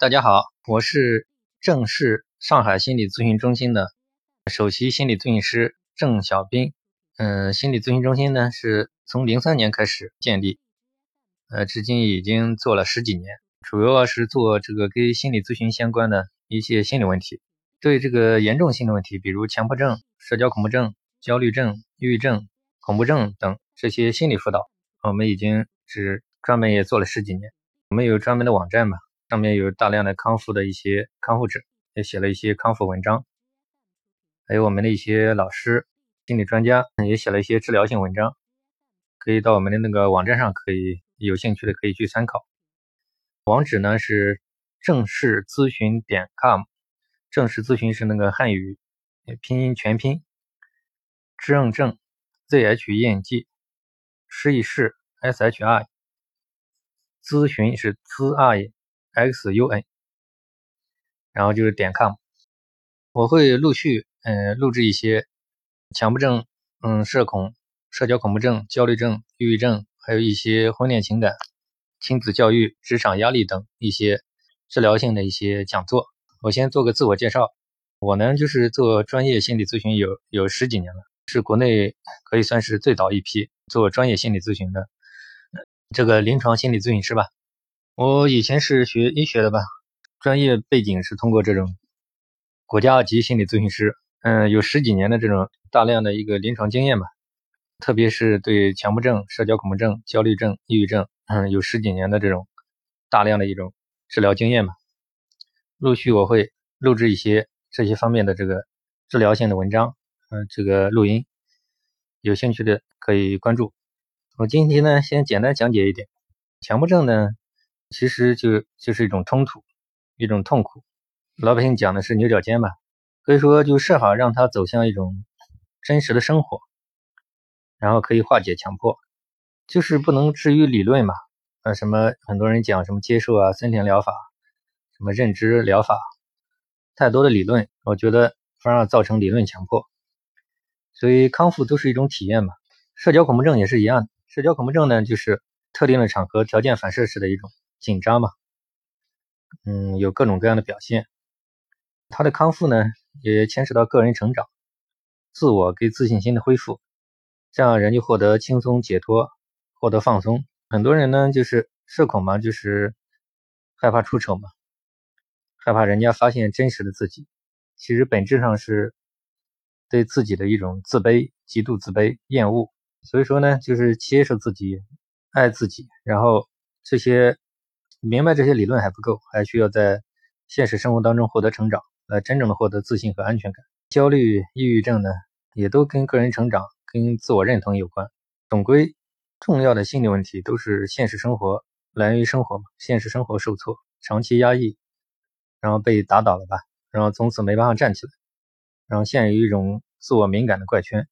大家好，我是正式上海心理咨询中心的首席心理咨询师郑小兵。嗯，心理咨询中心呢是从零三年开始建立，呃，至今已经做了十几年，主要是做这个跟心理咨询相关的一些心理问题。对这个严重心理问题，比如强迫症、社交恐怖症、焦虑症、抑郁症、恐怖症等这些心理辅导，我们已经是专门也做了十几年。我们有专门的网站嘛？上面有大量的康复的一些康复者，也写了一些康复文章，还有我们的一些老师、心理专家也写了一些治疗性文章，可以到我们的那个网站上，可以有兴趣的可以去参考。网址呢是正式咨询点 com，正式咨询是那个汉语拼音全拼，正正 z h e n g，试一试 s h i，咨询是 z i。X u n，然后就是点 com，我会陆续嗯录制一些强迫症、嗯社恐、社交恐怖症、焦虑症、抑郁症，还有一些婚恋情感、亲子教育、职场压力等一些治疗性的一些讲座。我先做个自我介绍，我呢就是做专业心理咨询有有十几年了，是国内可以算是最早一批做专业心理咨询的这个临床心理咨询师吧。我以前是学医学的吧，专业背景是通过这种国家级心理咨询师，嗯，有十几年的这种大量的一个临床经验吧，特别是对强迫症、社交恐怖症、焦虑症、抑郁症，嗯，有十几年的这种大量的一种治疗经验吧。陆续我会录制一些这些方面的这个治疗性的文章，嗯，这个录音，有兴趣的可以关注。我今天呢，先简单讲解一点强迫症呢。其实就就是一种冲突，一种痛苦。老百姓讲的是牛角尖吧，可以说就设法让他走向一种真实的生活，然后可以化解强迫，就是不能置于理论嘛。呃，什么很多人讲什么接受啊、森田疗法、什么认知疗法，太多的理论，我觉得反而造成理论强迫。所以康复都是一种体验嘛。社交恐怖症也是一样的，社交恐怖症呢，就是特定的场合条件反射式的一种。紧张嘛，嗯，有各种各样的表现。他的康复呢，也牵扯到个人成长、自我给自信心的恢复，这样人就获得轻松解脱，获得放松。很多人呢，就是社恐嘛，就是害怕出丑嘛，害怕人家发现真实的自己。其实本质上是对自己的一种自卑、极度自卑、厌恶。所以说呢，就是接受自己、爱自己，然后这些。明白这些理论还不够，还需要在现实生活当中获得成长，来真正的获得自信和安全感。焦虑、抑郁症呢，也都跟个人成长、跟自我认同有关。总归，重要的心理问题都是现实生活来源于生活嘛，现实生活受挫，长期压抑，然后被打倒了吧，然后从此没办法站起来，然后陷入一种自我敏感的怪圈。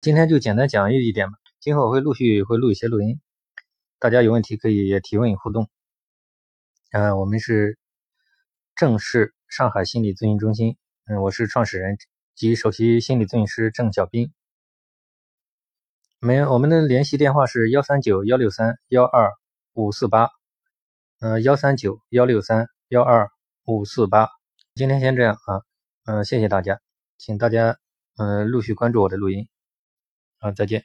今天就简单讲一点吧，今后会陆续会录一些录音，大家有问题可以也提问互动。嗯，我们是正式上海心理咨询中心。嗯，我是创始人及首席心理咨询师郑小兵。没，我们的联系电话是幺三九幺六三幺二五四八。嗯，幺三九幺六三幺二五四八。今天先这样啊，嗯，谢谢大家，请大家嗯陆续关注我的录音。啊，再见。